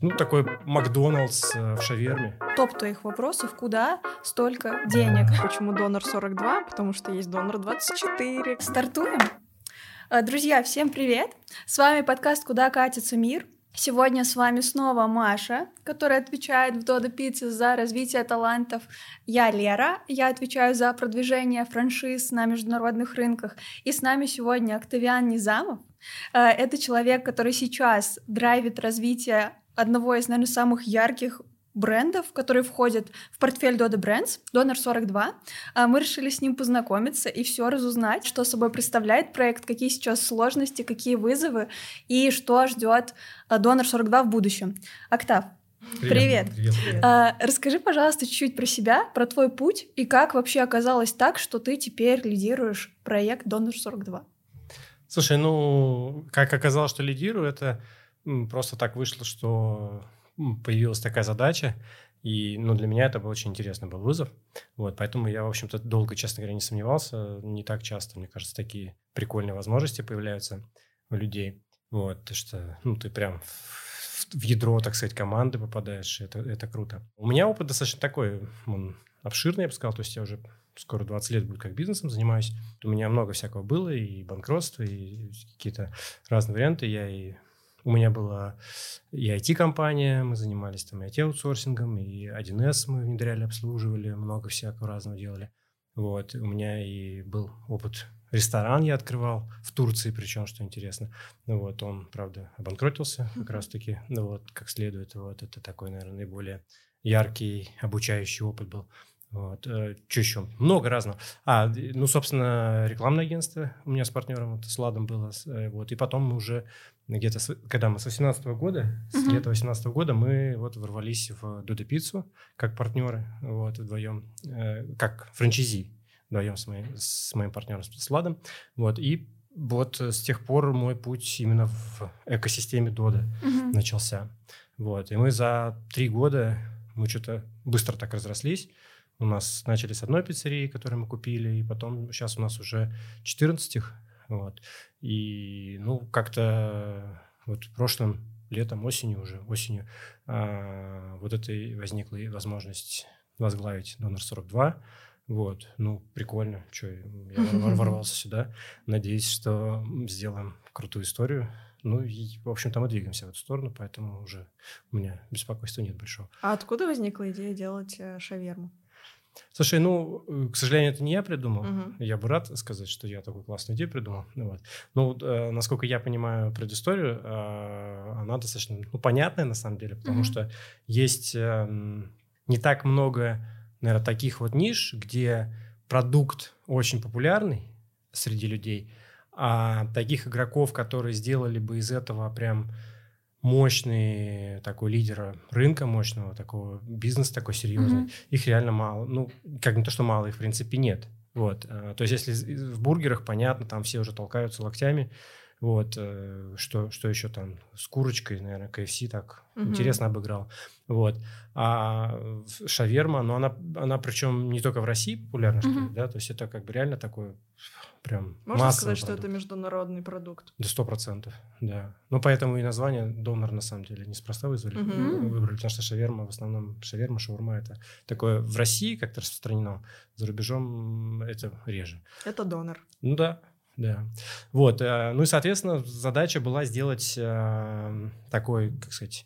Ну, такой Макдоналдс э, в шаверме. Топ твоих вопросов, куда столько денег? Почему донор 42? Потому что есть донор 24. Стартуем? Э, Друзья, всем привет! С вами подкаст «Куда катится мир?». Сегодня с вами снова Маша, которая отвечает в Додо Пицце за развитие талантов. Я Лера, я отвечаю за продвижение франшиз на международных рынках. И с нами сегодня Октавиан Низамов. Э, Это человек, который сейчас драйвит развитие одного из, наверное, самых ярких брендов, которые входят в портфель Dodo Brands, Donor 42. А Мы решили с ним познакомиться и все разузнать, что собой представляет проект, какие сейчас сложности, какие вызовы и что ждет Donor 42 в будущем. Октав, Привет. Привет. а, расскажи, пожалуйста, чуть-чуть про себя, про твой путь и как вообще оказалось так, что ты теперь лидируешь проект Donor 42. Слушай, ну, как оказалось, что лидирую, это просто так вышло, что появилась такая задача, и, ну, для меня это был очень интересный был вызов. Вот, поэтому я, в общем-то, долго, честно говоря, не сомневался. Не так часто, мне кажется, такие прикольные возможности появляются у людей. Вот, то что, ну, ты прям в, ядро, так сказать, команды попадаешь, это, это круто. У меня опыт достаточно такой, он обширный, я бы сказал, то есть я уже скоро 20 лет будет как бизнесом занимаюсь. У меня много всякого было, и банкротство, и какие-то разные варианты. Я и у меня была и IT-компания, мы занимались там и IT-аутсорсингом, и 1С мы внедряли, обслуживали, много всякого разного делали. Вот, у меня и был опыт ресторан я открывал в Турции, причем, что интересно. Ну вот, он, правда, обанкротился как раз-таки, ну вот, как следует. Вот, это такой, наверное, наиболее яркий обучающий опыт был. Вот. Что еще? Много разного. А, ну, собственно, рекламное агентство у меня с партнером, вот, с Ладом было. э, Вот. И потом мы уже где-то, с- когда мы с 18 года, с Мгм. лета 18 года, мы вот ворвались в Додо Пиццу как партнеры, вот, вдвоем, э, как франчизи, вдвоем с, моим- с моим партнером, с с Ладом. Вот. И вот с тех пор мой путь именно в экосистеме Дода Мгм. начался. Вот. И мы за три года, мы что-то быстро так разрослись. У нас начали с одной пиццерии, которую мы купили, и потом сейчас у нас уже 14 их. Вот. И, ну, как-то вот прошлым летом, осенью уже, осенью, а, вот это и возникла возможность возглавить Донор 42. Вот, ну, прикольно, что я вор- ворвался сюда. Надеюсь, что сделаем крутую историю. Ну, и, в общем-то, мы двигаемся в эту сторону, поэтому уже у меня беспокойства нет большого. А откуда возникла идея делать э, шаверму? Слушай, ну, э, к сожалению, это не я придумал. Мгм. Я бы рад сказать, что я такую классную идею придумал. Ну, вот. ну вот, э, насколько я понимаю предысторию, э, она достаточно ну, понятная на самом деле, потому Мгм. что есть эм, не так много, наверное, таких вот ниш, где продукт очень популярный среди людей, а таких игроков, которые сделали бы из этого прям мощный такой лидера рынка, мощного такого бизнеса такой серьезный, Мгм. их реально мало. Ну, как не то, что мало, их в принципе нет. Вот. э, То есть, если в бургерах, понятно, там все уже толкаются локтями. Вот. э, Что, что еще там? С курочкой, наверное, KFC так Мгм. интересно обыграл. Вот. А в- шаверма, но она, она причем не только в России популярна, что ли, да, то есть это как бы реально такой прям Можно сказать, что продукт. это международный продукт? До сто процентов, да. Ну, поэтому и название донор, на самом деле, неспроста вызвали, Мгм. выбрали, потому что шаверма, в основном шаверма, шаурма, это такое в России как-то распространено, за рубежом это реже. Это донор. Ну да, да. Вот, э, ну и, соответственно, задача была сделать э, такой, как сказать,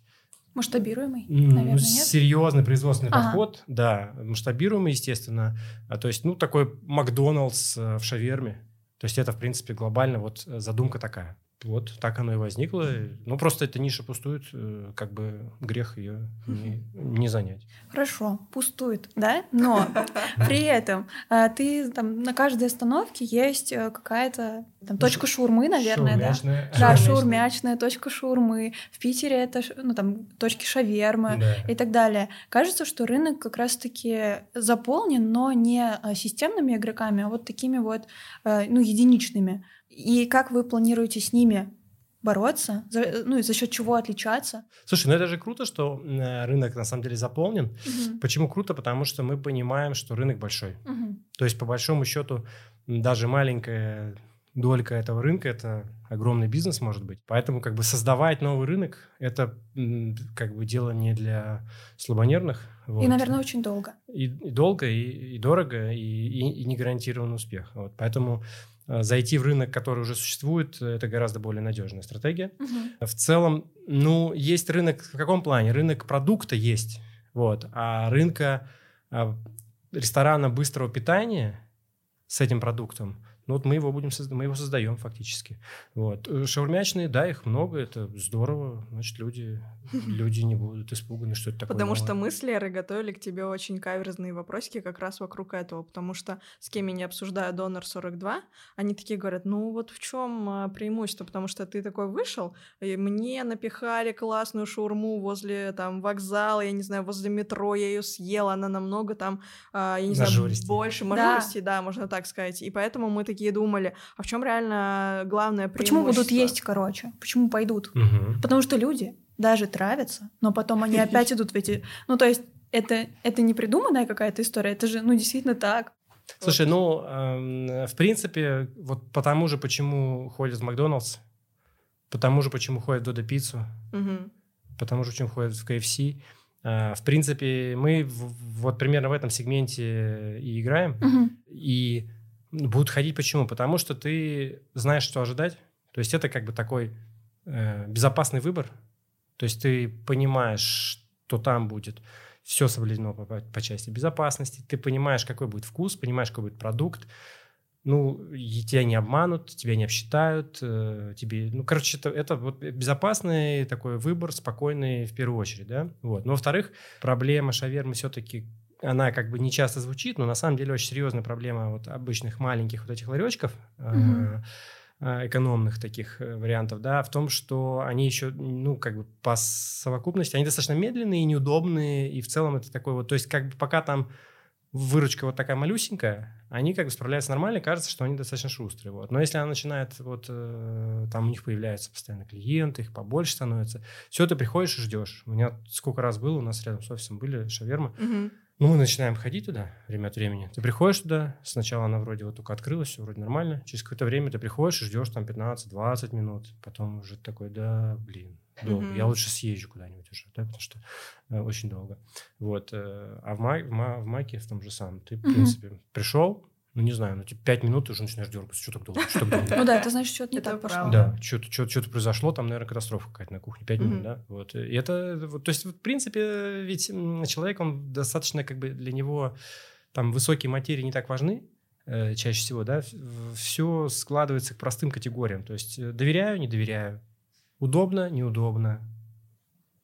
Масштабируемый, наверное, нет? серьезный производственный Ага. подход, да, масштабируемый, естественно. А, то есть, ну, такой Макдоналдс э, в шаверме. То есть, это, в принципе, глобально вот задумка такая. Вот так оно и возникло. Ну, просто эта ниша пустует, э, как бы грех ее не, не занять. Хорошо, пустует, да? Но при этом а, ты там на каждой остановке есть э, какая-то там точка шаурмы, наверное, да? Шаурмячная. Да, Шаурмячная. шаурмячная, точка шаурмы. В Питере это, ну, там, точки шавермы Да. и так далее. Кажется, что рынок как раз-таки заполнен, но не системными игроками, а вот такими вот, э, ну, единичными. И как вы планируете с ними бороться? За- ну, и за счет чего отличаться? Слушай, ну это же круто, что э, рынок на самом деле заполнен. Мгм. Почему круто? Потому что мы понимаем, что рынок большой. Мгм. То есть, по большому счету, даже маленькая долька этого рынка – это огромный бизнес, может быть. Поэтому как бы создавать новый рынок – это как бы дело не для слабонервных. Вот. И, наверное, очень долго. И, и долго, и, и дорого, и, и, и не гарантированный успех. Вот. Поэтому э, зайти в рынок, который уже существует, это гораздо более надежная стратегия. Угу. В целом, ну, есть рынок в каком плане? Рынок продукта есть, вот, а рынка а, ресторана быстрого питания с этим продуктом – ну вот мы его будем мы его создаем фактически. Вот. Э, шаурмячные, да, их много, это здорово. Значит, люди, люди не будут испуганы, что это такое. Потому новое. что мы с Лерой готовили к тебе очень каверзные вопросики как раз вокруг этого, потому что с кем я не обсуждаю Донор 42, они такие говорят, ну вот в чем а, преимущество, потому что ты такой вышел, и мне напихали классную шаурму возле там вокзала, я не знаю, возле метро, я ее съела, она намного там, а, я не знаю, больше мажористей, да. да, можно так сказать. И поэтому мы такие думали, а в чем реально главное преимущество? Почему будут есть, короче? Почему пойдут? Угу. Потому что люди даже травятся, но потом они опять идут в эти... Ну, то есть это, это не придуманная какая-то история, это же, ну, действительно так. Слушай, ну, э, в принципе, вот потому же, почему ходят в Макдоналдс, потому же, почему ходят в Додо Пиццу, угу. потому же, почему ходят в КФС, э, в принципе, мы в, вот примерно в этом сегменте и играем, угу. и Будут ходить почему? Потому что ты знаешь, что ожидать. То есть это как бы такой э, безопасный выбор. То есть ты понимаешь, что там будет все соблюдено по, по части безопасности. Ты понимаешь, какой будет вкус, понимаешь, какой будет продукт. Ну, тебя не обманут, тебя не обсчитают, э, тебе, ну, короче, это, это вот безопасный такой выбор, спокойный в первую очередь, да, вот. Но, во-вторых, проблема шавермы все-таки она как бы не часто звучит, но на самом деле очень серьезная проблема вот обычных маленьких вот этих ларечков, mm-hmm. экономных таких э, вариантов, да, в том, что они еще, ну, как бы по совокупности, они достаточно медленные и неудобные, и в целом это такой вот, то есть как бы пока там выручка вот такая малюсенькая, они как бы справляются нормально, кажется, что они достаточно шустрые. Вот. Но если она начинает, вот э, там у них появляются постоянно клиенты, их побольше становится, все, ты приходишь и ждешь. У меня сколько раз было, у нас рядом с офисом были шавермы, угу. Ну, мы начинаем ходить туда время от времени. Ты приходишь туда, сначала она вроде вот только открылась, все вроде нормально. Через какое-то время ты приходишь и ждешь там 15-20 минут. Потом уже такой, да, блин, долго. Mm-hmm. Я лучше съезжу куда-нибудь уже, да, потому что э, очень долго. Вот. Э, а в, май, в, ма, в Маке в том же самом. Ты, в mm-hmm. принципе, пришел, ну, не знаю, ну, типа, пять минут ты уже начинаешь дергаться. Что так долго? Что так долго? Ну да, это значит, что-то не так пошло. Да, что-то произошло, там, наверное, катастрофа какая-то на кухне. Пять минут, да? Вот. И это, то есть, в принципе, ведь человек, он достаточно, как бы, для него там высокие материи не так важны, э, чаще всего, да, все складывается к простым категориям. То есть, э, доверяю, не доверяю, удобно, неудобно,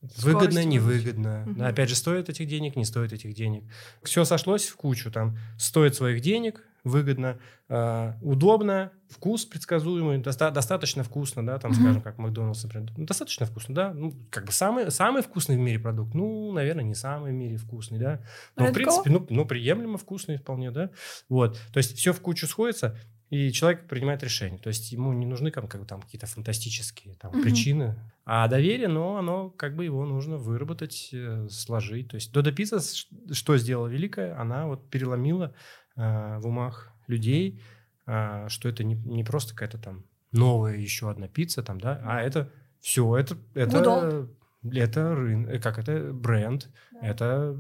Выгодно, невыгодно. Угу. Да, опять же, стоит этих денег, не стоит этих денег. Все сошлось в кучу. Там стоит своих денег, выгодно, э, удобно, вкус предсказуемый, доста- достаточно вкусно, да, там, mm-hmm. скажем, как Макдональдс, например. Ну, достаточно вкусно, да. Ну, как бы самый, самый вкусный в мире продукт. Ну, наверное, не самый в мире вкусный, да. Но, Редко. в принципе, ну, ну, приемлемо вкусный вполне, да. Вот. То есть все в кучу сходится, и человек принимает решение. То есть ему не нужны как, как там какие-то фантастические там, mm-hmm. причины, а доверие, но оно как бы его нужно выработать, э, сложить. То есть Додо Пицца что сделала великое? Она вот переломила в умах людей, э, что это не, не просто какая-то там новая еще одна пицца, там, да, а это все, это, это, это рынок, э, как это бренд, да. это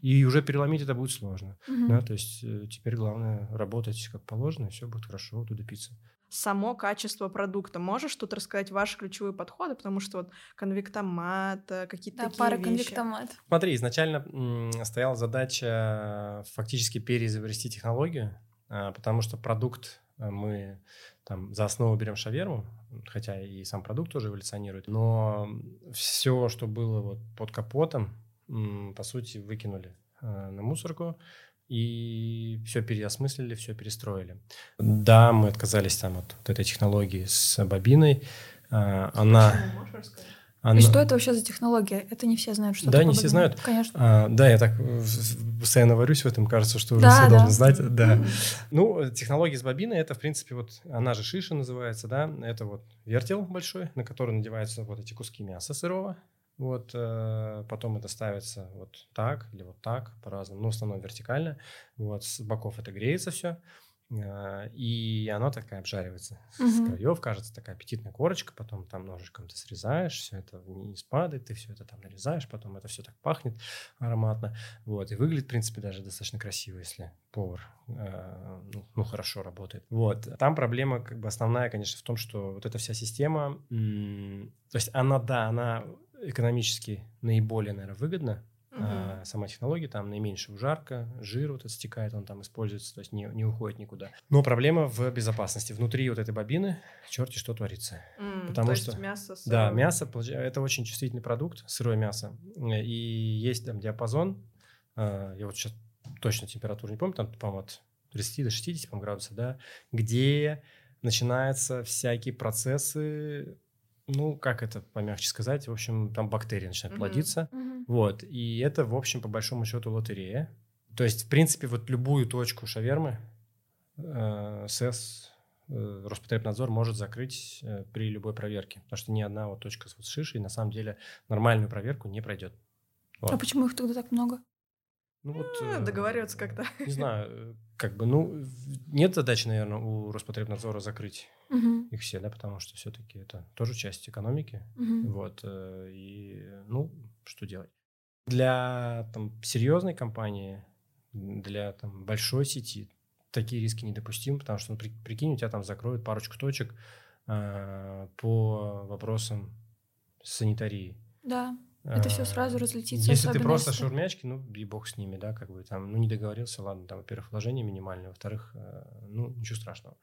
и уже переломить это будет сложно, угу. да, то есть э, теперь главное работать как положено, и все будет хорошо, туда пицца само качество продукта. Можешь тут рассказать ваши ключевые подходы, потому что вот конвектомат, э, какие-то да, такие пара вещи. конвектомат. Смотри, изначально м, стояла задача фактически переизобрести технологию, а, потому что продукт э, мы там за основу берем шаверму, хотя и сам продукт тоже эволюционирует, но все, что было вот под капотом, по сути, выкинули э, на мусорку, и все переосмыслили, все перестроили. Да, мы отказались там от, от этой технологии с бобиной. А, она... Она... И что это вообще за технология? Это не все знают, что Да, не все знают. Конечно. А, да, я так постоянно варюсь в этом, кажется, что уже да, все да. должны знать. Да. Mm-hmm. Ну, технология с бобиной, это, в принципе, вот, она же шиша называется, да, это вот вертел большой, на который надеваются вот эти куски мяса сырого, вот, э, потом это ставится вот так или вот так, по-разному. Ну, в основном вертикально. Вот, с боков это греется все. А, и оно такая обжаривается с Мгм. краев, кажется, такая аппетитная корочка, потом там ножичком ты срезаешь, все это вниз падает, ты все это там нарезаешь, потом это все так пахнет ароматно, вот, и выглядит, в принципе, даже достаточно красиво, если повар, э, ну, ну, хорошо работает. Вот, там проблема, как бы, основная, конечно, в том, что вот эта вся система, м, то есть она, да, она экономически наиболее, наверное, выгодна, Мгм. а, сама технология, там наименьшая ужарка, жир вот этот стекает, он там используется, то есть не, не уходит никуда. Но проблема в безопасности. Внутри вот этой бобины черти что творится. М, потому то что- есть мясо Да, сырое. мясо, это очень чувствительный продукт, сырое мясо. Э, И есть там диапазон, а, я вот сейчас точно температуру не помню, там, по-моему, от 30 до 60 по-моему, градусов, да, где начинаются всякие процессы, ну, как это помягче сказать, в общем, там бактерии начинают Мгм. плодиться. Мгм. Вот, и это, в общем, по большому счету лотерея. То есть, в принципе, вот любую точку шавермы э, СЭС, э, Роспотребнадзор может закрыть э, при любой проверке, потому что ни одна вот точка с вот шишей на самом деле нормальную проверку не пройдет. Вот. А почему их тогда так много? Ну, вот, А, э, договариваться как-то. Не знаю, э, как бы, ну, нет задачи, наверное, у Роспотребнадзора закрыть Мгм. их все, да, потому что все-таки это тоже часть экономики. Мгм. Вот, э, и, ну, что делать? Для там, серьезной компании, для там, большой сети такие риски недопустимы, потому что, ну, при- прикинь, у тебя там закроют парочку точек э, по вопросам санитарии. Да, это все Э, сразу разлетится. Если ты просто если- шаурмячки, ну, и бог с ними, да, как бы там, ну, не договорился, ладно, там, во-первых, вложение минимальное, во-вторых, э, ну, ничего страшного.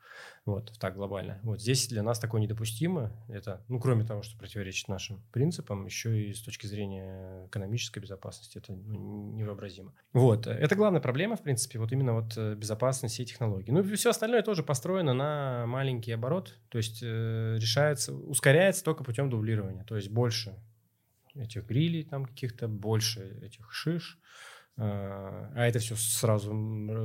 Вот, так глобально. Вот здесь для нас такое недопустимо. Это, ну, кроме того, что противоречит нашим принципам, еще и с точки зрения экономической безопасности это ну, невообразимо. Вот, э, это главная проблема, в принципе, вот именно вот э, безопасность и технологий. Ну, и все остальное тоже построено на маленький оборот, то есть э, решается, ускоряется только путем дублирования, то есть больше этих грилей там каких-то, больше этих шиш. э, А это все сразу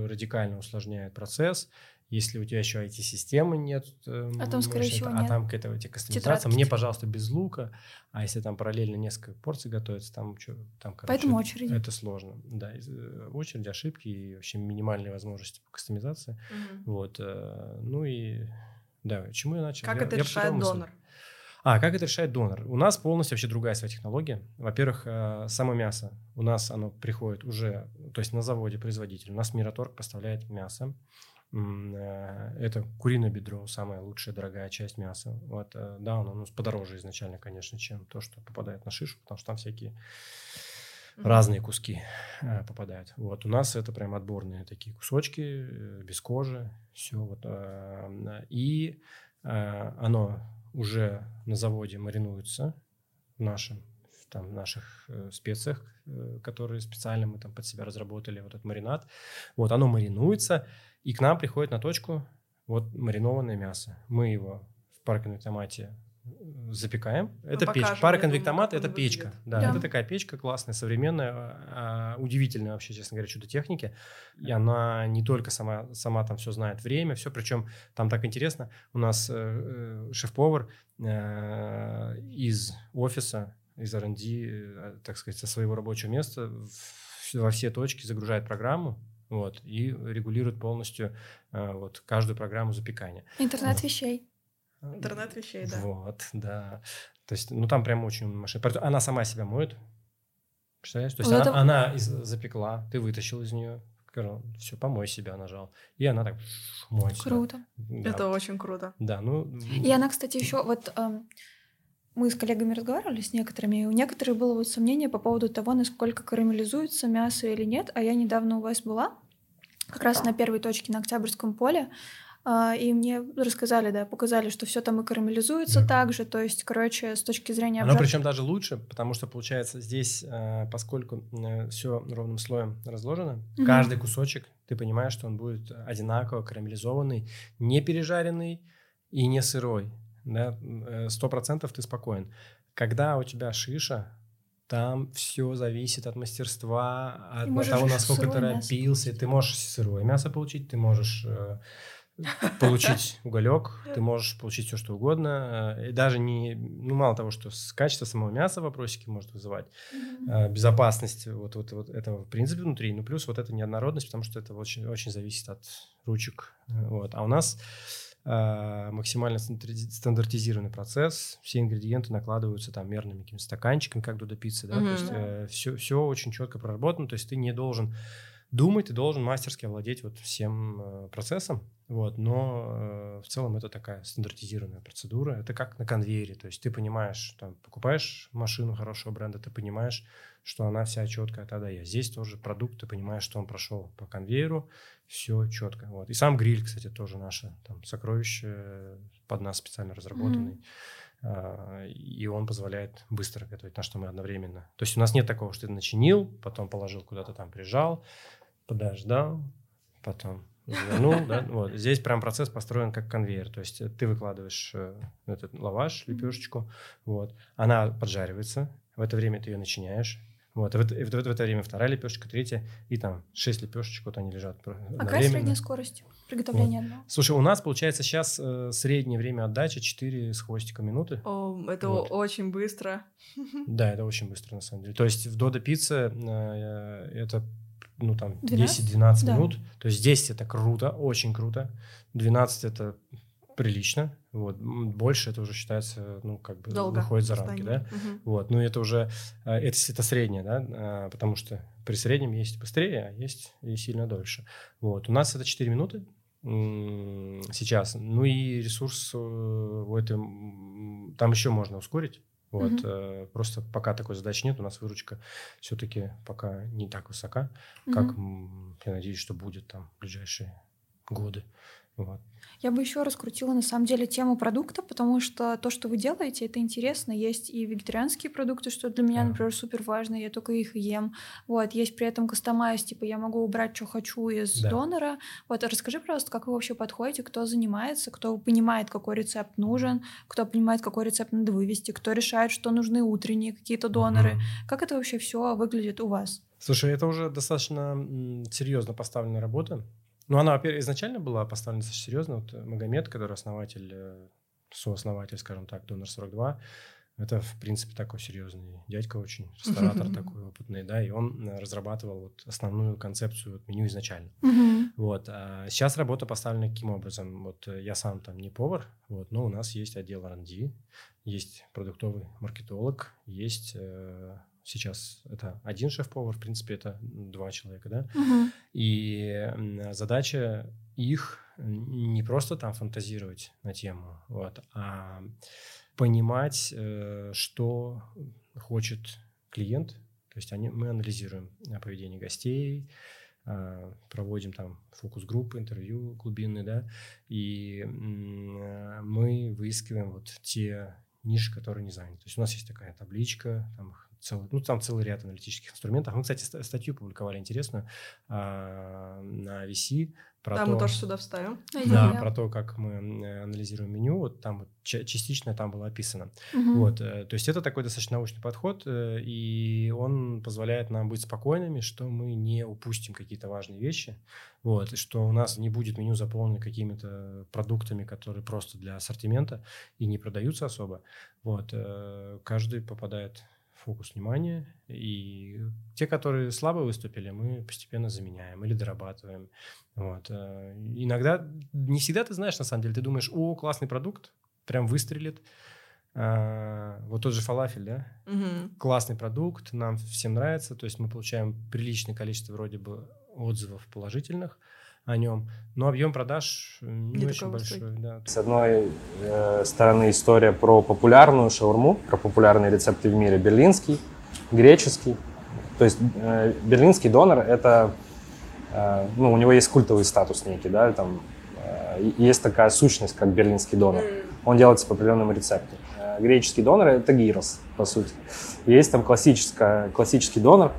радикально усложняет процесс. Если у тебя еще IT-системы нет, э, А там, скорее всего, а нет. там какая-то эти кастомизация. Мне, пожалуйста, без лука. А если там параллельно несколько порций готовится, там, чё, там короче, Поэтому очереди. это сложно. Да, э, очереди, ошибки и вообще минимальные возможности по кастомизации. Мгм. Вот. Ну и да, чему я начал? Как Я- это я решает мысль. А, как это решает донор? У нас полностью вообще другая своя технология. Во-первых, э, само мясо. У нас оно приходит уже, то есть на заводе производитель. У нас Мираторг поставляет мясо. Э, Это куриное бедро, самая лучшая, дорогая часть мяса. Вот, э, да, оно у нас подороже изначально, конечно, чем то, что попадает на шишу, потому что там всякие разные куски э, попадают. Вот у нас это прям отборные такие кусочки э, без кожи, все вот э, и оно уже на заводе маринуется в нашем там наших э, специях, э, которые специально мы там под себя разработали вот этот маринад. Вот оно маринуется и к нам приходит на точку вот маринованное мясо. Мы его в пароконвектомате э, запекаем. Это покажем, печка. я Пароконвектомат думаю, это печка. Да, Да. это такая печка классная, современная, а, удивительная вообще, честно говоря, чудо техники. И она не только сама, сама там все знает время, все, причем там так интересно, у нас э, э, шеф-повар э, из офиса, из R&D, э, так сказать, со своего рабочего места в- во все точки загружает программу, вот, и регулирует полностью э, вот, каждую программу запекания. Интернет Вот. вещей. Интернет вещей, да. Вот, да. То есть, ну, там прям очень умная машина. Она сама себя моет. Представляешь? То есть, Вот она, это- она из- запекла, ты вытащил из нее. Все, помой себя нажал. И она так моет. Круто. Да. Это очень круто. Да, ну... И она, кстати, еще вот эм, мы с коллегами разговаривали с некоторыми, и у некоторых было вот сомнение по поводу того, насколько карамелизуется мясо или нет. А я недавно у вас была, как раз на первой точке на Октябрьском поле, и мне рассказали, да, показали, что все там и карамелизуется Да. так же. То есть, короче, с точки зрения обжарки- причем даже лучше, потому что получается здесь, э, поскольку все ровным слоем разложено, Мгм. каждый кусочек, ты понимаешь, что он будет одинаково карамелизованный, не пережаренный и не сырой. Да? Сто процентов ты спокоен. Когда у тебя шиша, там все зависит от мастерства, от того, насколько ты торопился. Ты можешь сырое мясо получить, ты можешь э, получить уголек, ты можешь получить все, что угодно. И даже не, ну, мало того, что с качества самого мяса вопросики может вызывать, mm-hmm. безопасность вот, вот, вот этого в принципе внутри, ну, плюс вот эта неоднородность, потому что это очень, очень зависит от ручек. Вот. А у нас э, максимально стандартизированный процесс, все ингредиенты накладываются там мерными какими-то стаканчиками, как до пиццы, да, mm-hmm. то есть э, все, все очень четко проработано, то есть ты не должен думать, ты должен мастерски овладеть вот всем э, процессом, вот, но э, в целом это такая стандартизированная процедура, это как на конвейере, то есть ты понимаешь, там, покупаешь машину хорошего бренда, ты понимаешь, что она вся четкая от А Здесь тоже продукт, ты понимаешь, что он прошел по конвейеру, все четко, вот. И сам гриль, кстати, тоже наше там сокровище под нас специально разработанный. Mm-hmm. И он позволяет быстро готовить, на что мы одновременно. То есть у нас нет такого, что ты начинил, потом положил куда-то там, прижал, подождал, потом завернул, да, вот. Здесь прям процесс построен как конвейер, то есть ты выкладываешь э, этот лаваш, лепешечку, вот, она поджаривается, в это время ты ее начиняешь, вот, и в, это, в, в это время вторая лепешечка, третья, и там шесть лепешечек, вот они лежат А какая средняя скорость приготовления вот. одного? Слушай, у нас получается сейчас э, среднее время отдачи 4 с хвостиком минуты. О, это вот. очень быстро. Да, это очень быстро на самом деле. То есть в Додо пицце э, это ну, там, 10-12 да. минут. То есть 10 это круто, очень круто. 12 это прилично. Вот. Больше это уже считается, ну, как бы Долго выходит за рамки, да? Угу. Вот. Ну, это уже, э, это, это среднее, да, а, потому что при среднем есть быстрее, а есть и сильно дольше. Вот. У нас это 4 минуты сейчас. Ну, и ресурс э, в этом, там еще можно ускорить. Вот, угу. э, просто пока такой задачи нет, у нас выручка все-таки пока не так высока, угу. как я надеюсь, что будет там в ближайшие годы. Вот. Я бы еще раскрутила на самом деле тему продукта, потому что то, что вы делаете, это интересно. Есть и вегетарианские продукты, что для меня, например, супер важно, я только их ем. Вот, есть при этом кастомайз, типа я могу убрать, что хочу из да. донора. Вот, расскажи, пожалуйста, как вы вообще подходите, кто занимается, кто понимает, какой рецепт нужен, кто понимает, какой рецепт надо вывести, кто решает, что нужны утренние какие-то доноры. Угу. Как это вообще все выглядит у вас? Слушай, это уже достаточно серьезно поставленная работа. Ну, она, во-первых, изначально была поставлена достаточно серьезно. Вот Магомед, который основатель, э, сооснователь, скажем так, Донор 42, это, в принципе, такой серьезный дядька очень, ресторатор такой опытный, да, и он э, разрабатывал вот основную концепцию вот меню изначально. Вот. А сейчас работа поставлена каким образом? Вот э, я сам там не повар, вот, но у нас есть отдел R&D, есть продуктовый маркетолог, есть сейчас это один шеф-повар, в принципе, это два человека, да. Угу. И задача их не просто там фантазировать на тему, вот, а понимать, э, что хочет клиент. То есть они, мы анализируем поведение гостей, а, проводим там фокус-группы, интервью глубинные, да, и мы выискиваем вот те ниши, которые не заняты. То есть у нас есть такая табличка, там целый, ну, там целый ряд аналитических инструментов. Мы, кстати, статью публиковали интересную а, на VC про да, то, мы тоже сюда вставим. Да, про то, как мы анализируем меню. Вот там вот частично там было описано. Угу. Вот, э, то есть это такой достаточно научный подход, э, и он позволяет нам быть спокойными, что мы не упустим какие-то важные вещи, вот, и что у нас не будет меню заполнено какими-то продуктами, которые просто для ассортимента и не продаются особо. Вот, э, каждый попадает фокус внимания, и те, которые слабо выступили, мы постепенно заменяем или дорабатываем. Вот. Э, иногда, не всегда ты знаешь, на самом деле, ты думаешь, о, классный продукт, прям выстрелит. А, вот тот же фалафель, да? Угу. Классный продукт, нам всем нравится, то есть мы получаем приличное количество вроде бы отзывов положительных, о нем. Но объем продаж не, не очень большой. Да. С одной э, стороны история про популярную шаурму, про популярные рецепты в мире. Берлинский, греческий. То есть э, берлинский донор это, э, ну, у него есть культовый статус некий, да, там э, есть такая сущность, как берлинский донор. Он делается по определенному рецепту. Э, греческий донор это гирос, по сути. Есть там классическая, классический донор,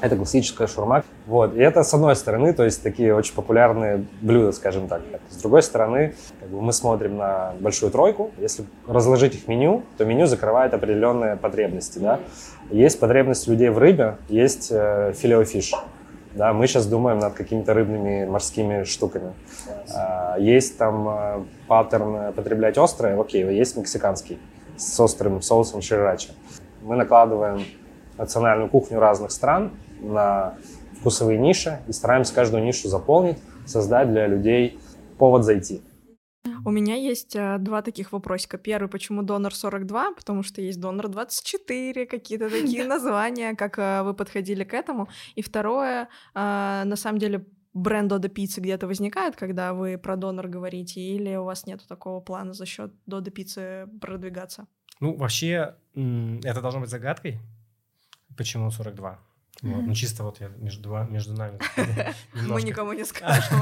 это классическая шурма. Вот. И это с одной стороны, то есть такие очень популярные блюда, скажем так. С другой стороны, как бы мы смотрим на большую тройку. Если разложить их меню, то меню закрывает определенные потребности. Да? Есть потребность людей в рыбе, есть э, филеофиш. Да, мы сейчас думаем над какими-то рыбными морскими штуками. А, есть там а, паттерн потреблять острое, окей, есть мексиканский с острым соусом ширача. Мы накладываем национальную кухню разных стран на вкусовые ниши и стараемся каждую нишу заполнить, создать для людей повод зайти. У меня есть а, два таких вопросика. Первый, почему донор 42? Потому что есть донор 24, какие-то такие названия, как а, вы подходили к этому. И второе, а, на самом деле, бренд Додо Пиццы где-то возникает, когда вы про донор говорите, или у вас нет такого плана за счет Додо Пиццы продвигаться? Ну, вообще, это должно быть загадкой. Почему 42? Вот. Ну, чисто вот я между, два, между нами. Мы никому не скажем.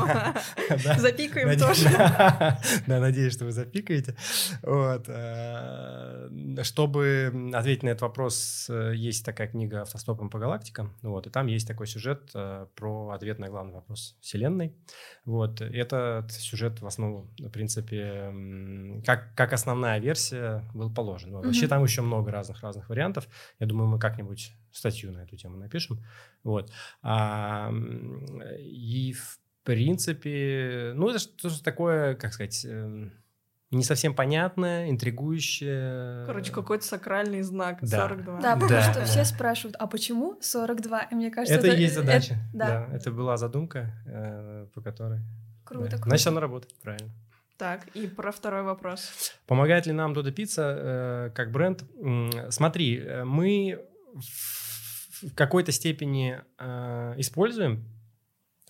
Запикаем тоже. Да, надеюсь, что вы запикаете. Э, чтобы ответить на этот вопрос, э, есть такая книга «Автостопом по галактикам». Вот. И там есть такой сюжет э, про ответ на главный вопрос Вселенной. Вот. Этот сюжет в основу, в принципе, как, как основная версия был положен. Вообще там еще много разных-разных вариантов. Я думаю, мы как-нибудь статью на эту тему напишем. Вот. А, и, в принципе, ну, это что-то такое, как сказать, эм, не совсем понятное, интригующее. Короче, какой-то сакральный знак да. 42. Да, потому да. что все спрашивают, а почему 42? И мне кажется, это, это и есть задача. Это, да. да, это была задумка, э, по которой... Круто, да. круто. Значит, она работает, правильно. Так, и про второй вопрос. Помогает ли нам Додо Пицца э, как бренд? Смотри, э, мы в какой-то степени э, используем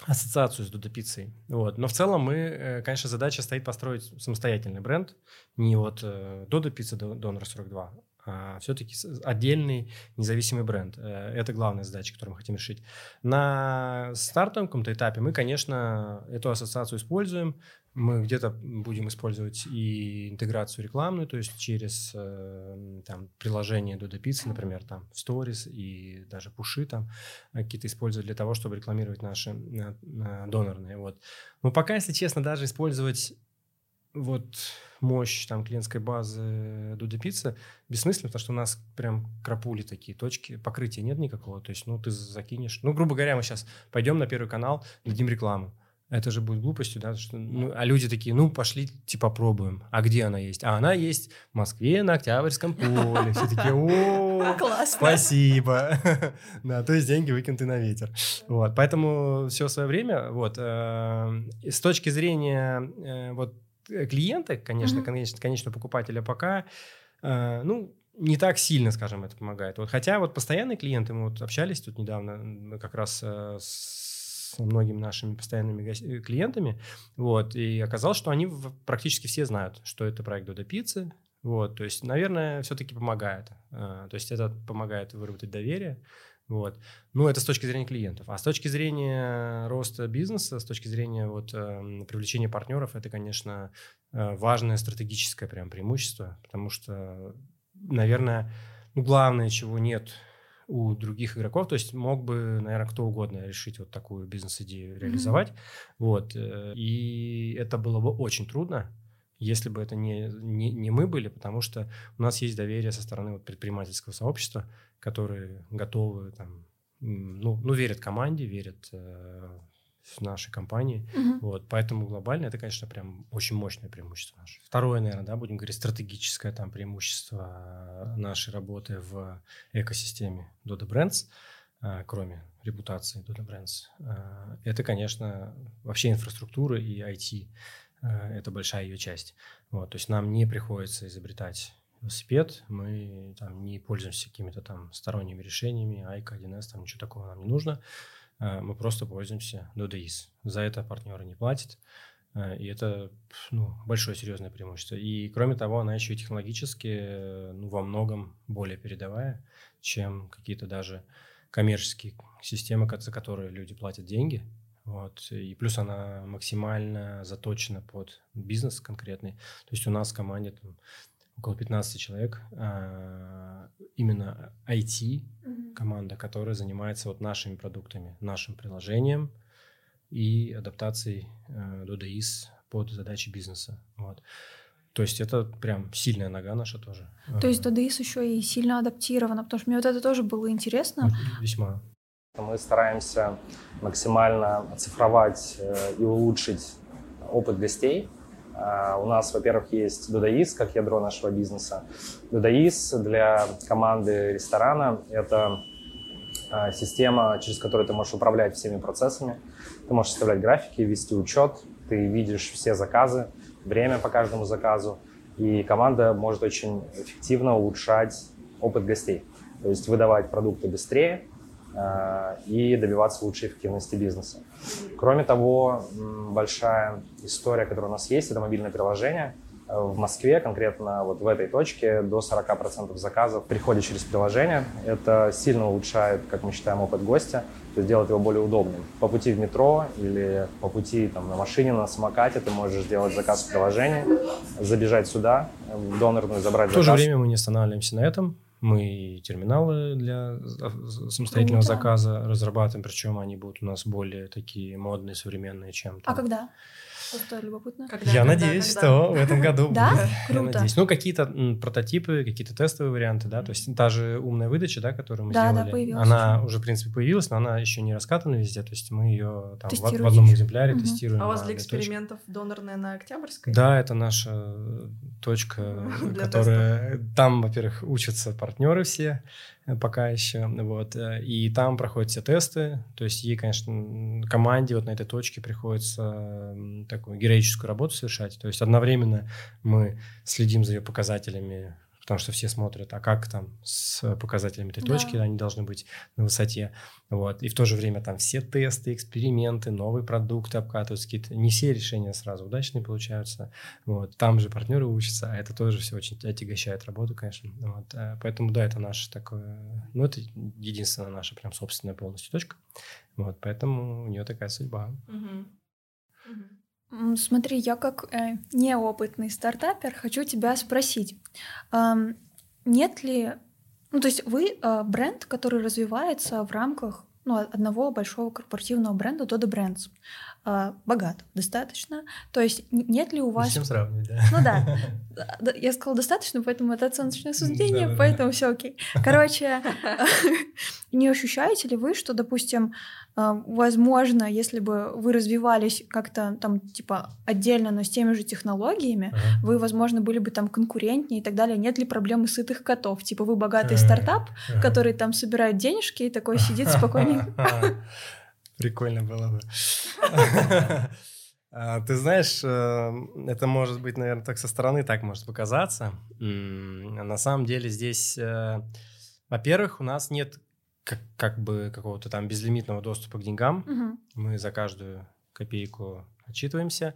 ассоциацию с Дудопицей. Вот. Но в целом мы, э, конечно, задача стоит построить самостоятельный бренд. Не вот э, Додо Пицца Донор 42, а все-таки отдельный независимый бренд. Э, это главная задача, которую мы хотим решить. На стартовом каком-то этапе мы, конечно, эту ассоциацию используем. Мы где-то будем использовать и интеграцию рекламную, то есть через э, там, приложение Dodo Pizza, например, там Stories и даже пуши там какие-то использовать для того, чтобы рекламировать наши э, донорные. Вот. Но пока, если честно, даже использовать вот мощь там клиентской базы Дуда Пицца бессмысленно, потому что у нас прям крапули такие точки, покрытия нет никакого, то есть, ну, ты закинешь, ну, грубо говоря, мы сейчас пойдем на Первый канал, дадим рекламу, это же будет глупостью, да, что, ну, а люди такие, ну, пошли, типа, попробуем. А где она есть? А она есть в Москве на Октябрьском поле. Все такие, о, спасибо. Да, то есть деньги выкинуты на ветер. Вот, поэтому все свое время, вот, э, с точки зрения, э, вот, клиента, конечно, конечного покупателя пока, э, ну, не так сильно, скажем, это помогает. Вот, хотя вот постоянные клиенты, мы вот общались тут недавно как раз с с многими нашими постоянными э, клиентами, вот, и оказалось, что они практически все знают, что это проект Dodo Pizza, вот, то есть, наверное, все-таки помогает, а, то есть это помогает выработать доверие, вот. Ну, это с точки зрения клиентов. А с точки зрения роста бизнеса, с точки зрения вот, э, привлечения партнеров, это, конечно, э, важное стратегическое прям преимущество, потому что, наверное, ну, главное, чего нет у других игроков. То есть мог бы, наверное, кто угодно решить вот такую бизнес-идею реализовать. Mm-hmm. Вот. Э, и это было бы очень трудно, если бы это не, не, не мы были, потому что у нас есть доверие со стороны вот предпринимательского сообщества, которые готовы там, ну, ну верят команде, верят э, в нашей компании. Угу. Вот, поэтому глобально это, конечно, прям очень мощное преимущество наше. Второе, наверное, да, будем говорить, стратегическое там преимущество нашей работы в экосистеме Dodo Brands, а, кроме репутации Dodo Brands. А, это, конечно, вообще инфраструктура и IT. А, это большая ее часть. Вот, то есть нам не приходится изобретать велосипед, мы там не пользуемся какими-то там сторонними решениями, Айка, 1С, там ничего такого нам не нужно. Э, мы просто пользуемся Dodois. За это партнеры не платят. Э, и это ну, большое серьезное преимущество. И кроме того, она еще и технологически э, ну, во многом более передовая, чем какие-то даже коммерческие системы, за которые люди платят деньги. Вот. И плюс она максимально заточена под бизнес конкретный. То есть у нас в команде там, около 15 человек, а, именно IT команда, которая занимается вот нашими продуктами, нашим приложением и адаптацией э, DoDoIS под задачи бизнеса. Вот. То есть это прям сильная нога наша тоже. То есть DoDoIS еще и сильно адаптирована, потому что мне вот это тоже было интересно. Весьма. Мы стараемся максимально оцифровать э, и улучшить опыт гостей. А, у нас, во-первых, есть Дудаис как ядро нашего бизнеса. Дудаис для команды ресторана – это а, система, через которую ты можешь управлять всеми процессами. Ты можешь составлять графики, вести учет, ты видишь все заказы, время по каждому заказу, и команда может очень эффективно улучшать опыт гостей. То есть выдавать продукты быстрее, и добиваться лучшей эффективности бизнеса. Кроме того, большая история, которая у нас есть, это мобильное приложение. Э, в Москве, конкретно вот в этой точке, до 40% заказов приходят через приложение. Это сильно улучшает, как мы считаем, опыт гостя, то есть делает его более удобным. По пути в метро или по пути там, на машине, на самокате ты можешь сделать заказ в приложении, забежать сюда, в донорную, забрать заказ. В то же время мы не останавливаемся на этом. Мы терминалы для самостоятельного Круто. заказа разрабатываем, причем они будут у нас более такие модные, современные, чем там. А когда? Просто любопытно. Когда, я когда, надеюсь, когда? что в этом году Да? Круто. Я надеюсь. Ну, какие-то прототипы, какие-то тестовые варианты, да, то есть та же умная выдача, да, которую мы сделали, да, появилась она уже, в принципе, появилась, но она еще не раскатана везде, то есть мы ее там в, в одном экземпляре угу. тестируем. А у вас для экспериментов точке. донорная на Октябрьской? Да, это наша точка, которая... Там, во-первых, учатся партнеры все, Э, пока еще, вот, э, и там проходят все тесты, то есть ей, конечно, команде вот на этой точке приходится такую героическую работу совершать, то есть одновременно мы следим за ее показателями потому что все смотрят, а как там с показателями этой да. точки, они должны быть на высоте. Вот. И в то же время там все тесты, эксперименты, новые продукты обкатываются, какие-то не все решения сразу удачные получаются. Вот. Там же партнеры учатся, а это тоже все очень отягощает работу, конечно. Вот. Э, поэтому, да, это наше такое, ну, это единственная наша прям собственная полностью точка. Вот. Поэтому у нее такая судьба. Угу. Угу. Смотри, я как э, неопытный стартапер хочу тебя спросить, э, нет ли, ну то есть вы э, бренд, который развивается в рамках ну, одного большого корпоративного бренда Dodo Brands. А, богат достаточно. То есть нет ли у вас... Зачем сравнивать, да? Ну да. Я сказала достаточно, поэтому это оценочное суждение, да, поэтому да. все окей. Короче, не ощущаете ли вы, что, допустим, а, возможно, если бы вы развивались как-то там, типа, отдельно, но с теми же технологиями, ага. вы, возможно, были бы там конкурентнее и так далее. Нет ли проблемы сытых котов? Типа, вы богатый стартап, который там собирает денежки и такой сидит спокойненько. Прикольно было бы. А, ты знаешь, э, это может быть, наверное, так со стороны так может показаться. На самом деле здесь, э, во-первых, у нас нет как, как бы какого-то там безлимитного доступа к деньгам. Угу. Мы за каждую копейку отчитываемся.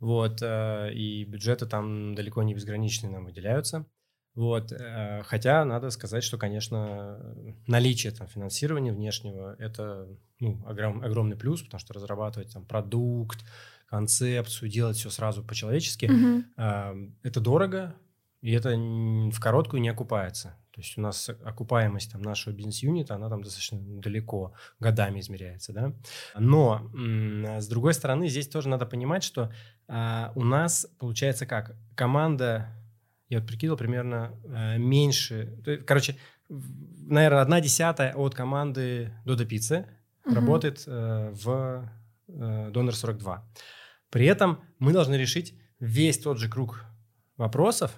Вот, э, и бюджеты там далеко не безграничные нам выделяются. Вот, э, хотя надо сказать, что, конечно, наличие там, финансирования внешнего – это ну, огром, огромный плюс, потому что разрабатывать там продукт, концепцию, делать все сразу по-человечески mm-hmm. э, – это дорого, и это в короткую не окупается. То есть у нас окупаемость там, нашего бизнес-юнита, она там достаточно далеко, годами измеряется. Да? Но, с другой стороны, здесь тоже надо понимать, что а, у нас получается как? Команда я вот прикидывал, примерно э, меньше, короче, наверное, одна десятая от команды Dodo Pizza угу. работает э, в э, Donor 42. При этом мы должны решить весь тот же круг вопросов,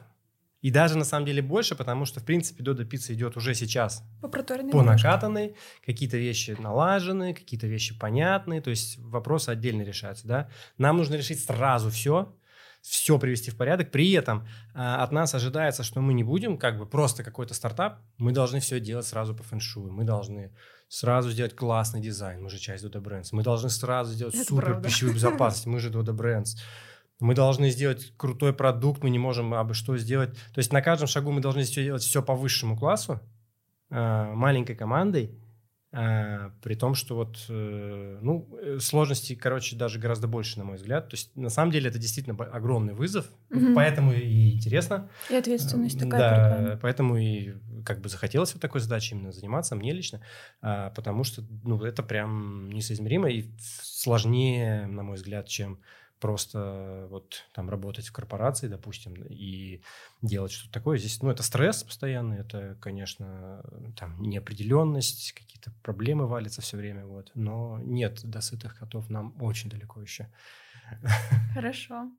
и даже на самом деле больше, потому что, в принципе, Dodo Pizza идет уже сейчас по, по накатанной, какие-то вещи налажены, какие-то вещи понятны, то есть вопросы отдельно решаются. Да? Нам нужно решить сразу все, все привести в порядок. При этом а, от нас ожидается, что мы не будем как бы просто какой-то стартап, мы должны все делать сразу по фэншую, мы должны сразу сделать классный дизайн, мы же часть Dodo Brands, мы должны сразу сделать Это супер правда. пищевую безопасность, мы же Dodo Brands. Мы должны сделать крутой продукт, мы не можем абы что сделать. То есть на каждом шагу мы должны делать все по высшему классу, а, маленькой командой, при том, что вот, э, ну, э, сложностей, короче, даже гораздо больше, на мой взгляд. То есть, на самом деле, это действительно огромный вызов, угу. поэтому и интересно. И ответственность такая. Да, прикольная. поэтому и как бы захотелось вот такой задачей именно заниматься, мне лично, а, потому что, ну, это прям несоизмеримо и сложнее, на мой взгляд, чем просто вот там работать в корпорации, допустим, и делать что-то такое. Здесь, ну, это стресс постоянный, это, конечно, там неопределенность, какие-то проблемы валятся все время, вот. Но нет, до сытых котов нам очень далеко еще. Хорошо.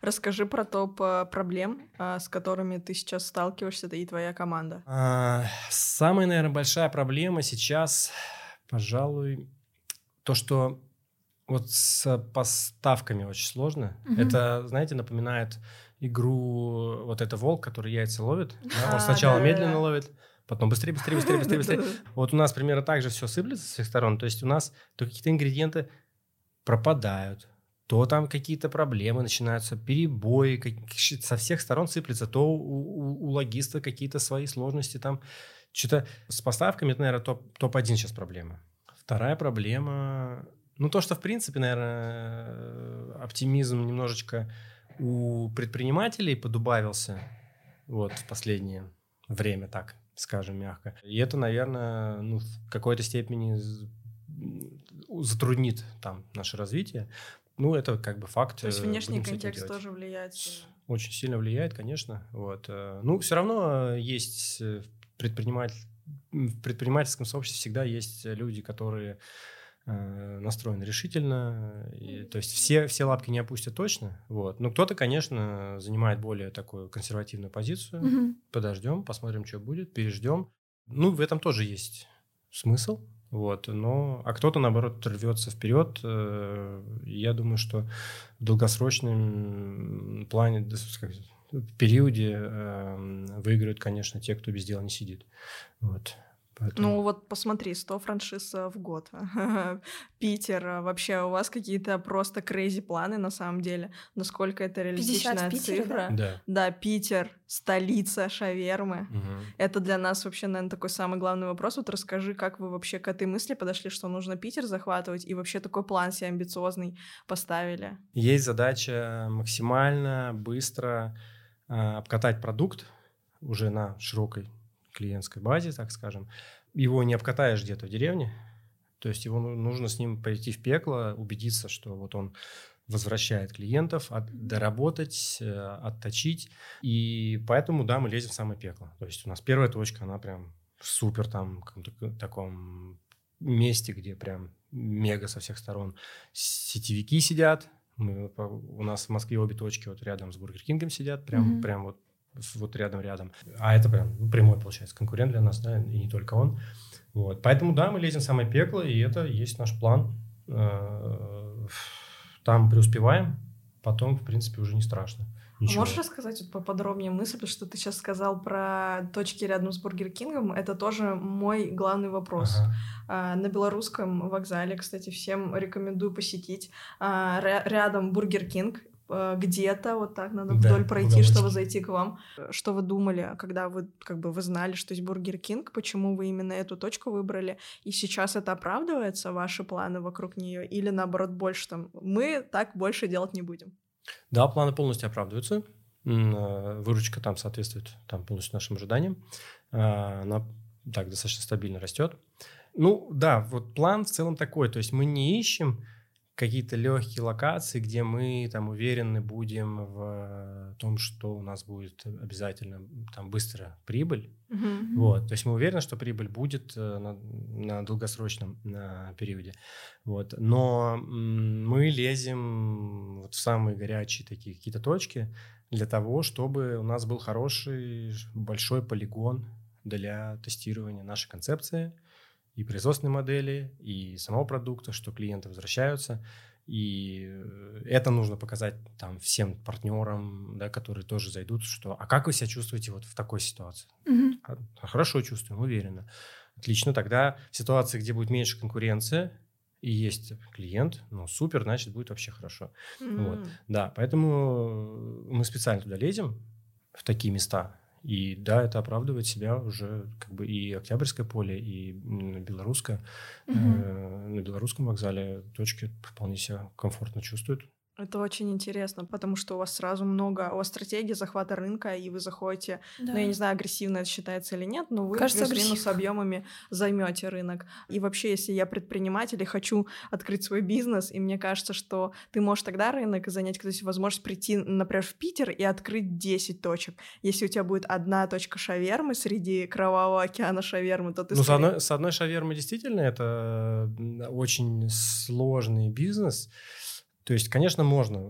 Расскажи про топ э, проблем, с которыми ты сейчас сталкиваешься, ты и твоя команда. А, самая, наверное, большая проблема сейчас, пожалуй, то, что вот с поставками очень сложно. Мгм. Это, знаете, напоминает игру вот это волк, который яйца ловит. да, Он А, сначала да-да-да. медленно ловит, потом быстрее, быстрее, быстрее, быстрее, быстрее. Вот у нас примерно так же все сыплется со всех сторон. То есть у нас то какие-то ингредиенты пропадают, то там какие-то проблемы начинаются, перебои, как- со всех сторон сыплется, то у, у- у логиста какие-то свои сложности там. Что-то с поставками, это, наверное, топ, топ-1 сейчас проблема. Вторая проблема, ну, то, что, в принципе, наверное, оптимизм немножечко у предпринимателей подубавился вот в последнее время, так скажем мягко. И это, наверное, ну, в какой-то степени затруднит там наше развитие. Ну, это как бы факт. То есть э, внешний контекст тоже влияет. Очень сильно влияет, конечно. Вот. э, Ну, все равно э, есть предприниматель, в предпринимательском сообществе всегда есть люди, которые э, настроены решительно. И, то есть все, все лапки не опустят точно. Вот. Но кто-то, конечно, занимает более такую консервативную позицию. Мгм. Подождем, посмотрим, что будет, переждем. Ну, в этом тоже есть смысл. Вот, но, а кто-то, наоборот, рвется вперед. Э, Я думаю, что в долгосрочном плане, в периоде э, выиграют, конечно, те, кто без дела не сидит. Вот. Поэтому- Ну вот посмотри, 100 франшиз в год. Питер, э, вообще у вас какие-то просто крейзи планы на самом деле? Насколько это 50 в реалистичная Питере, цифра? да. Да, Питер, столица шавермы. Мгм. Это для нас вообще, наверное, такой самый главный вопрос. Вот расскажи, как вы вообще к этой мысли подошли, что нужно Питер захватывать, и вообще такой план себе амбициозный поставили. Есть задача максимально быстро э, обкатать продукт уже на широкой клиентской базе, так скажем. Его не обкатаешь где-то в деревне, то есть его ну- нужно с ним пойти в пекло, убедиться, что вот он возвращает клиентов, от- доработать, э, отточить. И поэтому, да, мы лезем в самое пекло. То есть у нас первая точка, она прям супер там, в таком месте, где прям мега со всех сторон сетевики сидят. Мы, у нас в Москве обе точки вот рядом с Бургер Кингом сидят, прям, Мгм. прям вот, вот рядом-рядом. А это прям ну, прямой, получается, конкурент для нас, да, и не только он. Вот. Поэтому, да, мы лезем в самое пекло, и это есть наш план. Э, Там преуспеваем, потом, в принципе, уже не страшно. Ничего. Можешь рассказать вот поподробнее мысль, что ты сейчас сказал про точки рядом с Бургер Кингом? Это тоже мой главный вопрос. Ага. А, На белорусском вокзале, кстати, всем рекомендую посетить. А, ря- Рядом Бургер Кинг. А, Где-то вот так надо Да, вдоль пройти, чтобы зайти к вам. Что вы думали, когда вы как бы вы знали, что есть Бургер Кинг? Почему вы именно эту точку выбрали? И сейчас это оправдывается ваши планы вокруг нее? Или наоборот больше там? Мы так больше делать не будем. Да, планы полностью оправдываются. Э, Выручка там соответствует там, полностью нашим ожиданиям. А, Она так достаточно стабильно растет. Ну да, вот план в целом такой. То есть мы не ищем какие-то легкие локации, где мы там уверены будем в том, что у нас будет обязательно там быстро прибыль. Вот, то есть мы уверены, что прибыль будет э, на, на долгосрочном на периоде. Вот, но мы лезем вот в самые горячие такие какие-то точки для того, чтобы у нас был хороший большой полигон для тестирования нашей концепции и производственной модели, и самого продукта, что клиенты возвращаются. И э, это нужно показать там всем партнерам, да, которые тоже зайдут, что а как вы себя чувствуете вот в такой ситуации? А, Хорошо чувствуем, уверенно. Отлично. Тогда в ситуации, где будет меньше конкуренции и есть клиент, ну супер, значит будет вообще хорошо. Вот. М. Да, поэтому мы специально туда лезем в такие места. И да, это оправдывает себя уже как бы и Октябрьское поле, и белорусское. Мгм. Э, На белорусском вокзале точки вполне себя комфортно чувствуют. Это очень интересно, потому что у вас сразу много, у вас стратегия захвата рынка, и вы заходите, Да. ну я не знаю, агрессивно это считается или нет, но вы Кажется, плюс-минус объемами займете рынок. И вообще, если я предприниматель и хочу открыть свой бизнес, и мне кажется, что ты можешь тогда рынок занять, то есть возможность прийти, например, в Питер и открыть 10 точек. Если у тебя будет одна точка шавермы среди кровавого океана шавермы, то ты Ну, с скорее- одной, с одной шавермы действительно это м, очень сложный бизнес. То есть, конечно, можно э,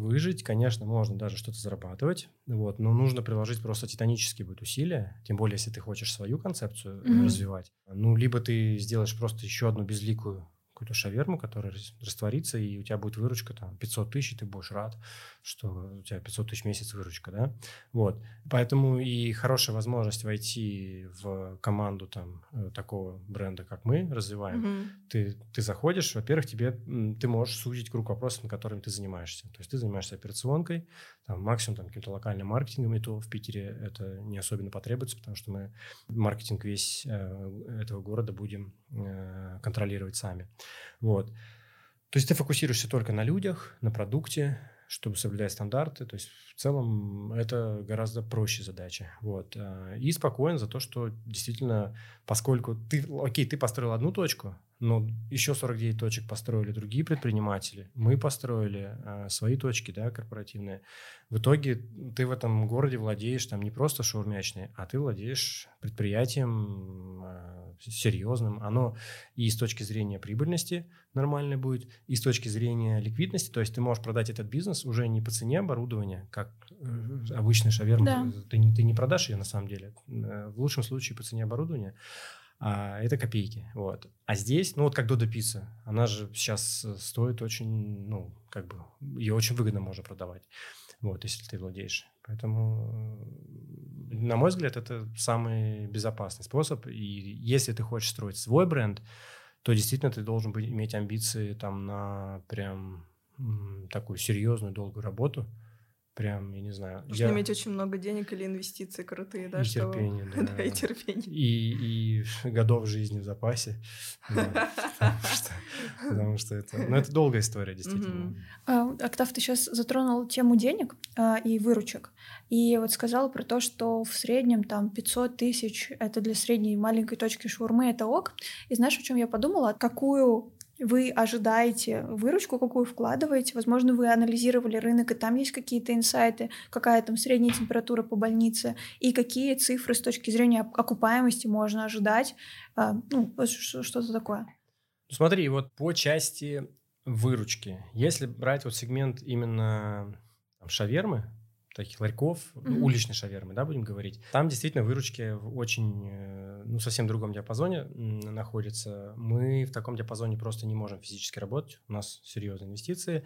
выжить, конечно, можно даже что-то зарабатывать, вот, но нужно приложить просто титанические будут усилия, тем более, если ты хочешь свою концепцию Мгм. развивать. Ну, либо ты сделаешь просто еще одну безликую какую-то шаверму, которая рас- растворится, и у тебя будет выручка там 500 тысяч, и ты будешь рад, что у тебя 500 тысяч в месяц выручка, да? Вот. Поэтому и хорошая возможность войти в команду там э, такого бренда, как мы развиваем. Мгм. Ты, ты заходишь, во-первых, тебе ты можешь сузить круг вопросов, на которыми ты занимаешься. То есть ты занимаешься операционкой, там, максимум там, каким-то локальным маркетингом, и то в Питере это не особенно потребуется, потому что мы маркетинг весь э, этого города будем э, контролировать сами. Вот. То есть ты фокусируешься только на людях, на продукте, чтобы соблюдать стандарты. То есть в целом это гораздо проще задача. Вот. А, И спокоен за то, что действительно, поскольку ты, окей, ты построил одну точку, но еще 49 точек построили другие предприниматели, мы построили а, свои точки, да, корпоративные. В итоге ты в этом городе владеешь там не просто шаурмячной, а ты владеешь предприятием а, серьезным. Оно и с точки зрения прибыльности нормально будет, и с точки зрения ликвидности, то есть ты можешь продать этот бизнес уже не по цене оборудования, как э, обычный шаверма, Да. ты, не- ты не продашь ее на самом деле, Э, в лучшем случае по цене оборудования, а это копейки, вот. А здесь, ну вот как Додо Пицца, она же сейчас э, стоит очень, ну, как бы, ее очень выгодно можно продавать, вот, если ты владеешь. Поэтому, э, на мой взгляд, это самый безопасный способ, и если ты хочешь строить свой бренд, то действительно ты должен быть, иметь амбиции там на прям такую серьезную, долгую работу. Прям, я не знаю. Нужно я- иметь очень много денег или инвестиций крутые, да, И чтобы- терпение, да. да, и терпение. и, и годов жизни в запасе. Потому что- это... Ну, это долгая история, действительно. А, Октав, ты сейчас затронул тему денег а, и выручек. И вот сказал про то, что в среднем там 500 тысяч — это для средней маленькой точки шаурмы, это ок. И знаешь, о чем я подумала? Какую вы ожидаете выручку, какую вкладываете? Возможно, вы анализировали рынок, и там есть какие-то инсайты, какая там средняя температура по больнице, и какие цифры с точки зрения окупаемости можно ожидать. А, Ну, ш- что-то такое. Ну, Смотри, вот по части выручки. Если брать вот сегмент именно там, шавермы, таких ларьков, Мгм. уличной шавермы, да, будем говорить, там действительно выручки в очень, э, ну, совсем другом диапазоне находятся. Мы в таком диапазоне просто не можем физически работать. У нас серьезные инвестиции,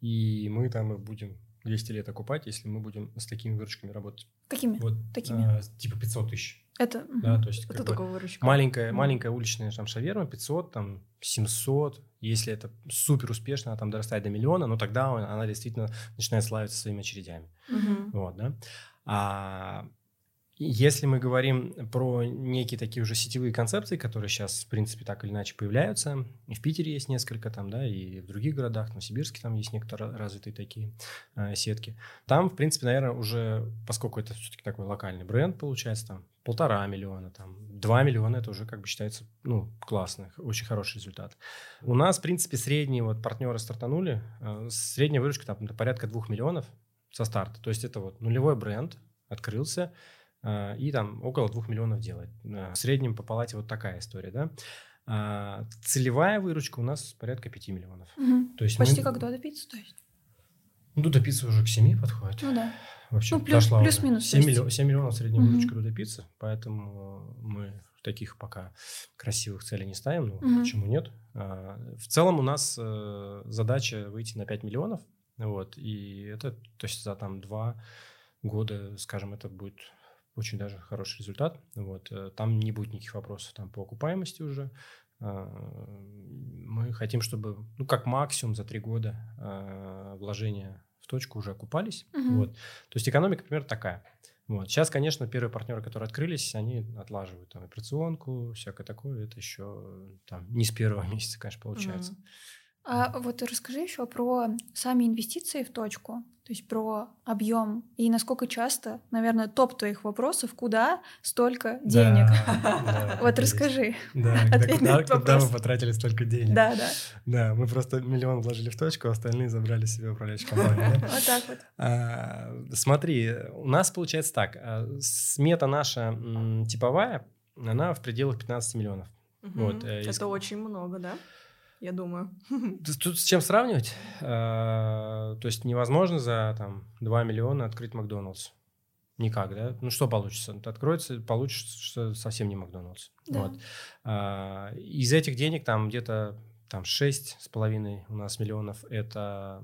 и мы там их будем 200 лет окупать, если мы будем с такими выручками работать. Какими? Вот, Такими. э, типа 500 тысяч. Это... Да, то есть Это только выручка. маленькая, маленькая уличная там шаверма 500, там 700. Если это супер успешно, она там дорастает до миллиона, но тогда он- она действительно начинает славиться своими очередями. Мгм. Вот, да. А если мы говорим про некие такие уже сетевые концепции, которые сейчас, в принципе, так или иначе появляются, и в Питере есть несколько там, да, и в других городах, в Новосибирске там есть некоторые развитые такие э, сетки. Там, в принципе, наверное, уже, поскольку это все-таки такой локальный бренд, получается, там полтора миллиона, там два миллиона, это уже как бы считается, ну, классно, очень хороший результат. У нас, в принципе, средние вот партнеры стартанули, э, средняя выручка там порядка двух миллионов со старта. То есть это вот нулевой бренд открылся, э, и там около двух миллионов делает. Э, В среднем по палате вот такая история, да. А целевая выручка у нас порядка 5 миллионов. Мгм. То есть Почти мы- как Додо Пицца, то есть. Ну, до пиццы уже к 7 подходит. Ну да. Вообще Ну, плюс- дошла плюс-минус, 7, то есть. миллион- 7 миллионов средняя Мгм. выручка до пиццы, поэтому мы таких пока красивых целей не ставим. Ну, Мгм. почему нет? А, В целом у нас э, задача выйти на 5 миллионов, вот, и это, то есть за там два года, скажем, это будет очень даже хороший результат. Вот, э, там не будет никаких вопросов там по окупаемости уже. А, Мы хотим, чтобы, ну, как максимум за три года а, вложения в точку уже окупались. Мгм. Вот. То есть экономика, например, такая. Вот. Сейчас, конечно, первые партнеры, которые открылись, они отлаживают там операционку, всякое такое. Это еще там не с первого месяца, конечно, получается. Мгм. А вот расскажи еще про сами инвестиции в точку, то есть про объем и насколько часто, наверное, топ твоих вопросов, куда столько денег. Вот расскажи. Да, куда мы потратили столько денег. Да, да. Да, мы просто миллион вложили в точку, а остальные забрали себе управляющую компанию. Вот так вот. А, смотри, у нас получается так. А, смета наша типовая, она в пределах 15 миллионов. Вот, э, Это очень много, да? Я думаю. Тут с чем сравнивать? А, то есть невозможно за там 2 миллиона открыть Макдоналдс. Никак, да? Ну что получится? Откроется, получится совсем не Макдоналдс. Да. Вот. А, из этих денег там где-то там шесть с половиной у нас миллионов это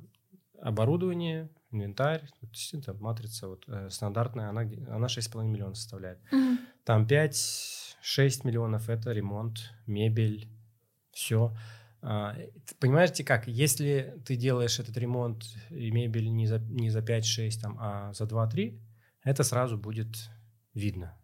оборудование, инвентарь, это матрица вот, э, стандартная, она, она 6,5 миллионов составляет. Угу. Там 5-6 миллионов это ремонт, мебель, все. А, понимаете как, если ты делаешь этот ремонт и мебель не за, не за 5-6, там, а за 2-3, это сразу будет видно.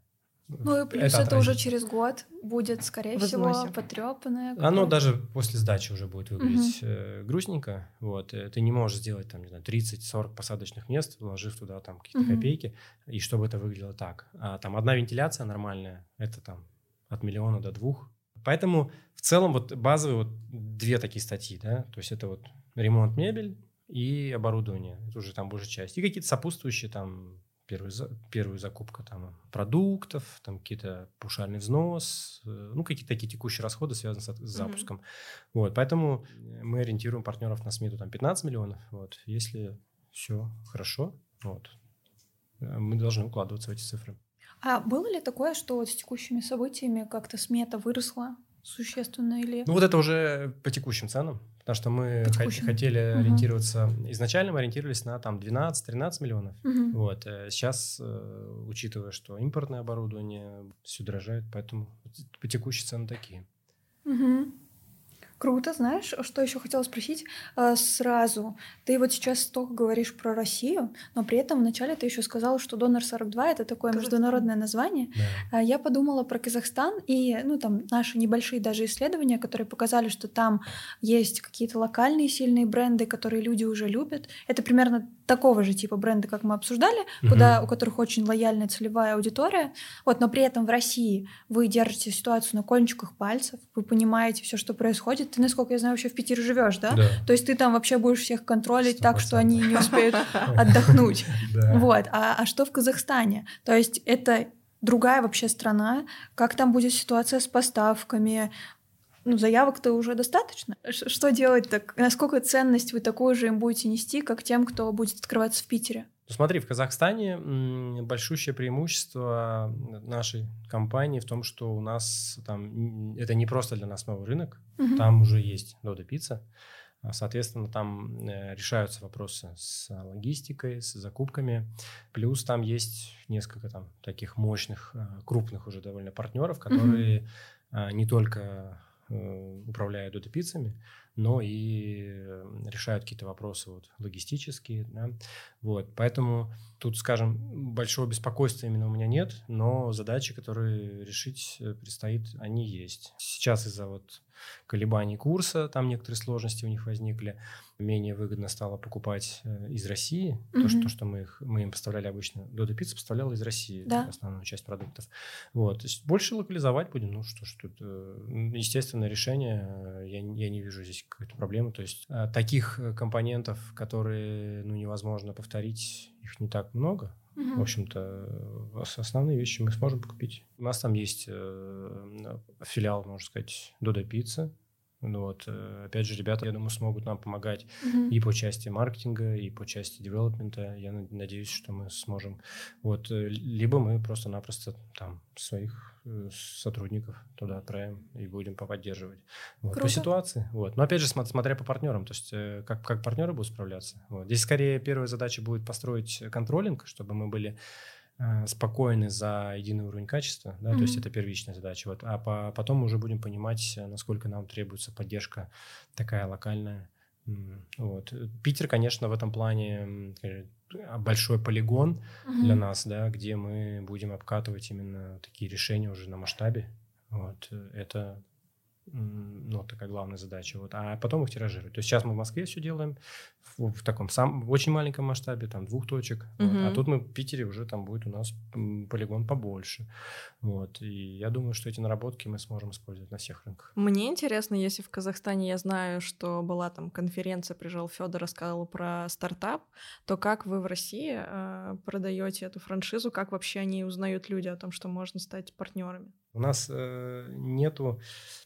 Ну и плюс это, это уже через год будет, скорее всего, потрепанное. Оно даже после сдачи уже будет выглядеть угу. грустненько. Вот. Э, ты не можешь сделать там, не знаю, 30-40 посадочных мест, вложив туда там какие-то угу. копейки, и чтобы это выглядело так. А там одна вентиляция нормальная, это там от миллиона до двух. Поэтому в целом вот базовые вот две такие статьи, да, то есть это вот ремонт мебель и оборудование, это уже там большая часть, и какие-то сопутствующие там первую, первую закупка там продуктов, там какие-то паушальный взнос, э, ну какие-то такие текущие расходы связанные с, с запуском. Mm-hmm. Вот, поэтому мы ориентируем партнеров на смету там 15 миллионов, вот, если все хорошо, вот, э, мы должны укладываться в эти цифры. А было ли такое, что вот с текущими событиями как-то смета выросла существенно или... Ну вот это уже по текущим ценам, потому что мы текущим. хотели угу. ориентироваться, изначально мы ориентировались на там 12-13 миллионов, угу. вот, э, сейчас, э, учитывая, что импортное оборудование все дорожает, поэтому по текущие цены такие. Угу. Круто, знаешь, что еще хотела спросить а, сразу. Ты вот сейчас столько говоришь про Россию, но при этом вначале ты еще сказала, что Донор 42 это такое Казахстан. международное название. Да. А, я подумала про Казахстан и, ну, там наши небольшие даже исследования, которые показали, что там есть какие-то локальные сильные бренды, которые люди уже любят. Это примерно такого же типа бренда, как мы обсуждали, угу. куда у которых очень лояльная целевая аудитория. Вот, но при этом в России вы держите ситуацию на кончиках пальцев, вы понимаете все, что происходит ты, насколько я знаю, вообще в Питере живешь, да? да? То есть ты там вообще будешь всех контролить 100%. так, что они не успеют отдохнуть. Вот. А, а что в Казахстане? То есть это другая вообще страна, как там будет ситуация с поставками, ну, заявок-то уже достаточно. Что делать так? Насколько ценность вы такую же им будете нести, как тем, кто будет открываться в Питере? Ну, смотри, в Казахстане большущее преимущество нашей компании в том, что у нас там это не просто для нас новый рынок, угу. там уже есть Дода Пицца. Соответственно, там э, решаются вопросы с логистикой, с закупками. Плюс там есть несколько там таких мощных, э, крупных уже довольно партнеров, которые угу. не только э, управляют Дода Пиццами, но и решают какие-то вопросы вот, логистические. Да? Вот, поэтому тут, скажем, большого беспокойства именно у меня нет, но задачи, которые решить э, предстоит, они есть. Сейчас из-за вот колебаний курса, там некоторые сложности у них возникли. Менее выгодно стало покупать э, из России. Mm-hmm. То, что, что мы, их, мы им поставляли обычно. Дода Пицца поставляла из России да. основную часть продуктов. Вот. То есть больше локализовать будем. Ну что ж тут. Э, естественное решение. Я, я не вижу здесь какой-то проблемы. То есть таких компонентов, которые ну, невозможно повторить, их не так много. Угу. В общем-то, основные вещи мы сможем купить. У нас там есть э, филиал, можно сказать, Дода Пицца. Ну вот, э, опять же, ребята, я думаю, смогут нам помогать угу. и по части маркетинга, и по части девелопмента. Я надеюсь, что мы сможем. Вот, э, либо мы просто-напросто там своих Э, сотрудников туда отправим и будем поддерживать. Вот, по ситуации. Вот. Но опять же, смотря по партнерам, то есть как, как партнеры будут справляться. Вот. Здесь скорее первая задача будет построить контролинг, чтобы мы были спокойны за единый уровень качества, да, mm-hmm. то есть это первичная задача. Вот. А по, потом мы уже будем понимать, насколько нам требуется поддержка такая локальная. Вот. Питер, конечно, в этом плане большой полигон угу. для нас, да, где мы будем обкатывать именно такие решения уже на масштабе. Вот это ну, такая главная задача, вот, а потом их тиражировать. То есть сейчас мы в Москве все делаем в, в таком сам, в очень маленьком масштабе, там, двух точек, вот, а тут мы в Питере уже там будет у нас полигон побольше, вот, и я думаю, что эти наработки мы сможем использовать на всех рынках. Мне интересно, если в Казахстане я знаю, что была там конференция, приезжал Федор, рассказывал про стартап, то как вы в России э, продаете эту франшизу, как вообще они узнают люди о том, что можно стать партнерами? У нас э, нету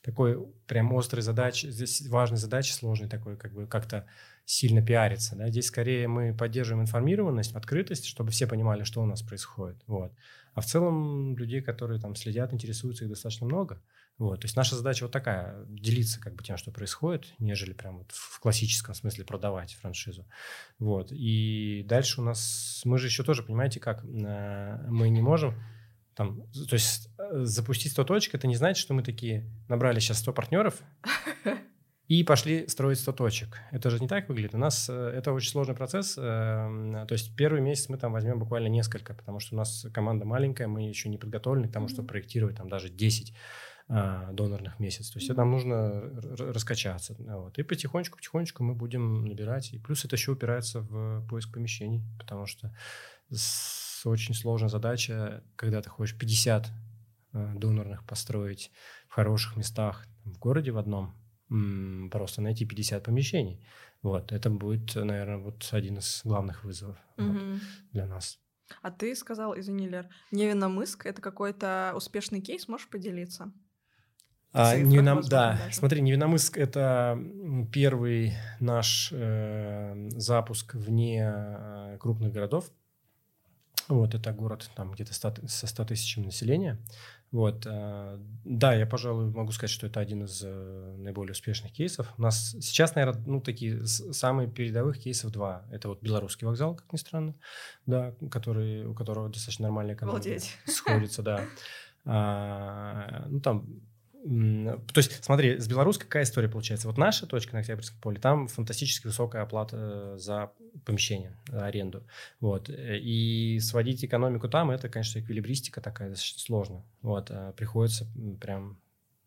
такой прям острой задачи, здесь важной задачи, сложной такой, как бы как-то сильно пиариться. Да? Здесь скорее мы поддерживаем информированность, открытость, чтобы все понимали, что у нас происходит. Вот. А в целом людей, которые там следят, интересуются, их достаточно много. Вот. То есть наша задача вот такая, делиться как бы тем, что происходит, нежели прям вот в классическом смысле продавать франшизу. Вот. И дальше у нас, мы же еще тоже, понимаете, как э, мы не можем там, то есть э, запустить 100 точек, это не значит, что мы такие набрали сейчас 100 партнеров и пошли строить 100 точек. Это же не так выглядит. У нас э, это очень сложный процесс. э, То есть первый месяц мы там возьмем буквально несколько, потому что у нас команда маленькая, мы еще не подготовлены к тому, чтобы проектировать там даже 10 а, донорных месяцев. То есть нам нужно раскачаться. Вот. И потихонечку-потихонечку мы будем набирать. И плюс это еще упирается в поиск помещений, потому что с- очень сложная задача, когда ты хочешь 50 э, донорных построить в хороших местах в городе в одном, просто найти 50 помещений. Вот, это будет, наверное, вот один из главных вызовов вот, Мгм. для нас. А ты сказал, извини, Лер, Невиномыск — это какой-то успешный кейс, можешь поделиться? А, Невином- да, даже. смотри, Невиномыск – это первый наш э, запуск вне э, крупных городов. Вот, это город там где-то 100 ты- со 100 тысячами населения. Вот, э, да, я, пожалуй, могу сказать, что это один из э, наиболее успешных кейсов. У нас сейчас, наверное, ну, такие самые передовых кейсов два. Это вот белорусский вокзал, как ни странно, да, который, у которого достаточно нормальная экономика Обалдеть. сходится, да. А, ну, там То есть, смотри, с белорусской какая история получается? Вот наша точка на Октябрьском поле, там фантастически высокая оплата э, за помещение, за аренду. Вот. Э, И сводить экономику там, это, конечно, эквилибристика такая достаточно сложно. Вот. а Приходится прям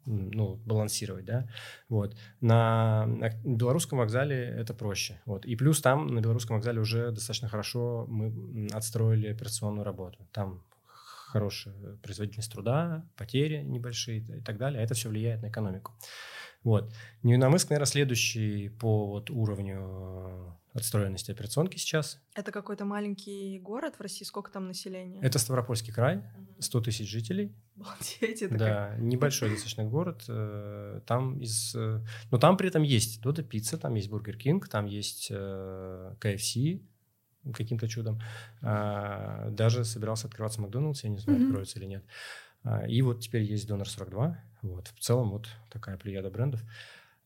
ну, балансировать, да, вот. На белорусском вокзале это проще, вот. И плюс там на белорусском вокзале уже достаточно хорошо мы отстроили операционную работу. Там хорошая производительность труда, потери небольшие и так далее. А это все влияет на экономику. Вот. Невинномысск, наверное, следующий по вот уровню э, отстроенности операционки сейчас. Это какой-то маленький город в России? Сколько там населения? Это Ставропольский край, Мгм. 100 тысяч жителей. Обалдеть, это как- Да, небольшой достаточно город. э, Там из... э, Но там при этом есть Додо Пицца, там есть Бургер Кинг, там есть KFC каким-то чудом. А, Даже собирался открываться Макдональдс, я не знаю, Мгм. откроется или нет. А, И вот теперь есть Донор 42. Вот. В целом вот такая плеяда брендов.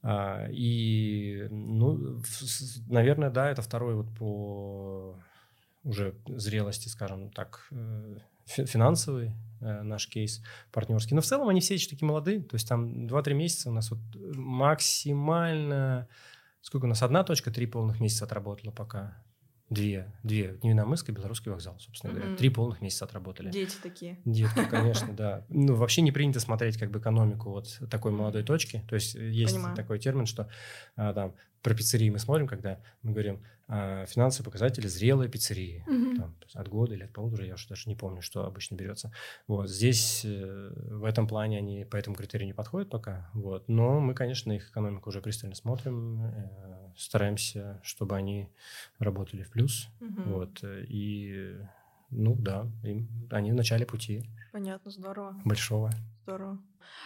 А, И, ну, в- наверное, да, это второй вот по уже зрелости, скажем так, э, фи- финансовый э, наш кейс партнерский. Но в целом они все еще такие молодые. То есть там 2-3 месяца у нас вот максимально... Сколько у нас? Одна точка, три полных месяца отработала пока. Две. Две. Невиномыск и Белорусский вокзал, собственно говоря. Мгм. Три полных месяца отработали. Дети такие. Детки, конечно, да. Ну, вообще не принято смотреть как бы экономику вот такой молодой точки. То есть э, есть Понимаю. такой термин, что а, там про пиццерии мы смотрим, когда мы говорим а, финансовые показатели зрелой пиццерии. Мгм. Там, от года или от полутора, я уже даже не помню, что обычно берется. Вот здесь э, в этом плане они по этому критерию не подходят пока. Вот. Но мы, конечно, их экономику уже пристально смотрим, э, стараемся, чтобы они работали в плюс. Мгм. Вот. э, И, ну да, им- они в начале пути Понятно, здорово. большого. Здорово.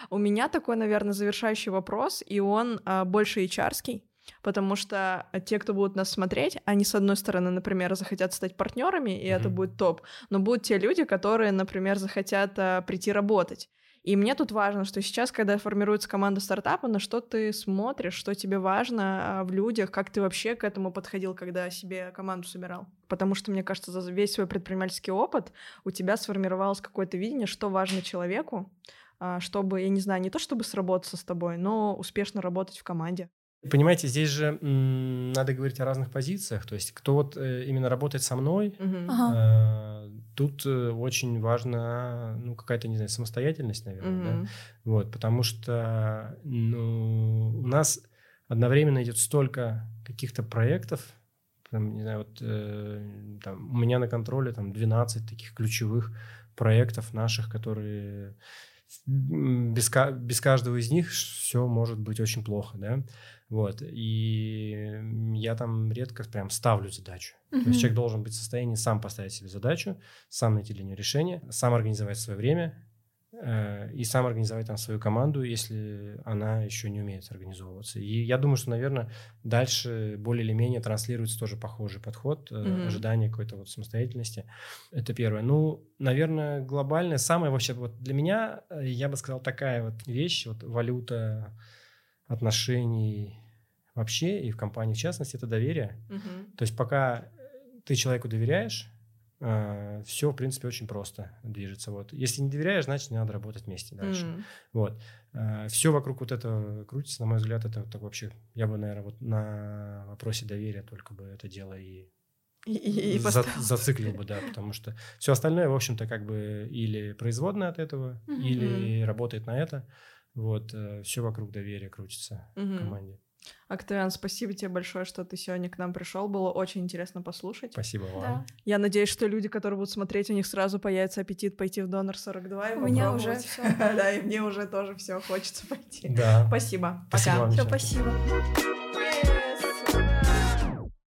У меня такой, наверное, завершающий вопрос, и он а, больше hr потому что а, те, кто будут нас смотреть, они, с одной стороны, например, захотят стать партнерами, и это Мгм. будет топ, но будут те люди, которые, например, захотят а, прийти работать. И мне тут важно, что сейчас, когда формируется команда стартапа, на что ты смотришь, что тебе важно а, в людях, как ты вообще к этому подходил, когда себе команду собирал. Потому что, мне кажется, за весь свой предпринимательский опыт у тебя сформировалось какое-то видение, что важно человеку, а, чтобы, я не знаю, не то чтобы сработаться с тобой, но успешно работать в команде. Понимаете, здесь же м, надо говорить о разных позициях. То есть кто вот э, именно работает со мной, Ага. э, тут э, очень важна, ну, какая-то, не знаю, самостоятельность, наверное, да? Вот, потому что, ну, у нас одновременно идет столько каких-то проектов, там, не знаю, вот э, там, у меня на контроле там 12 таких ключевых проектов наших, которые без, без каждого из них все может быть очень плохо, да, вот, и я там редко прям ставлю задачу. Mm-hmm. То есть человек должен быть в состоянии сам поставить себе задачу, сам найти для нее решение, сам организовать свое время, и сам организовать там свою команду, если она еще не умеет организовываться. И я думаю, что, наверное, дальше более или менее транслируется тоже похожий подход, mm-hmm. ожидание какой-то вот самостоятельности. Это первое. Ну, наверное, глобальное, самое вообще вот для меня, э, я бы сказал, такая вот вещь, вот валюта отношений вообще и в компании в частности, это доверие. Mm-hmm. То есть пока ты человеку доверяешь, все, в принципе, очень просто движется. Вот. Если не доверяешь, значит, не надо работать вместе дальше. Mm. Вот. Uh, все вокруг вот этого крутится, на мой взгляд, это так вообще, я бы, наверное, вот на вопросе доверия только бы это дело и, и, и, и за, зациклил бы, да, потому что все остальное, в общем-то, как бы или производное от этого, mm-hmm. или работает на это. Вот, э, все вокруг доверия крутится mm-hmm. в команде. Октавиан, спасибо тебе большое, что ты сегодня к нам пришел. Было очень интересно послушать. Спасибо вам. Да. Я надеюсь, что люди, которые будут смотреть, у них сразу появится аппетит пойти в Донор 42 и У меня уже все. Да, и мне уже тоже все хочется пойти. Да. Спасибо. Пока. Все, спасибо.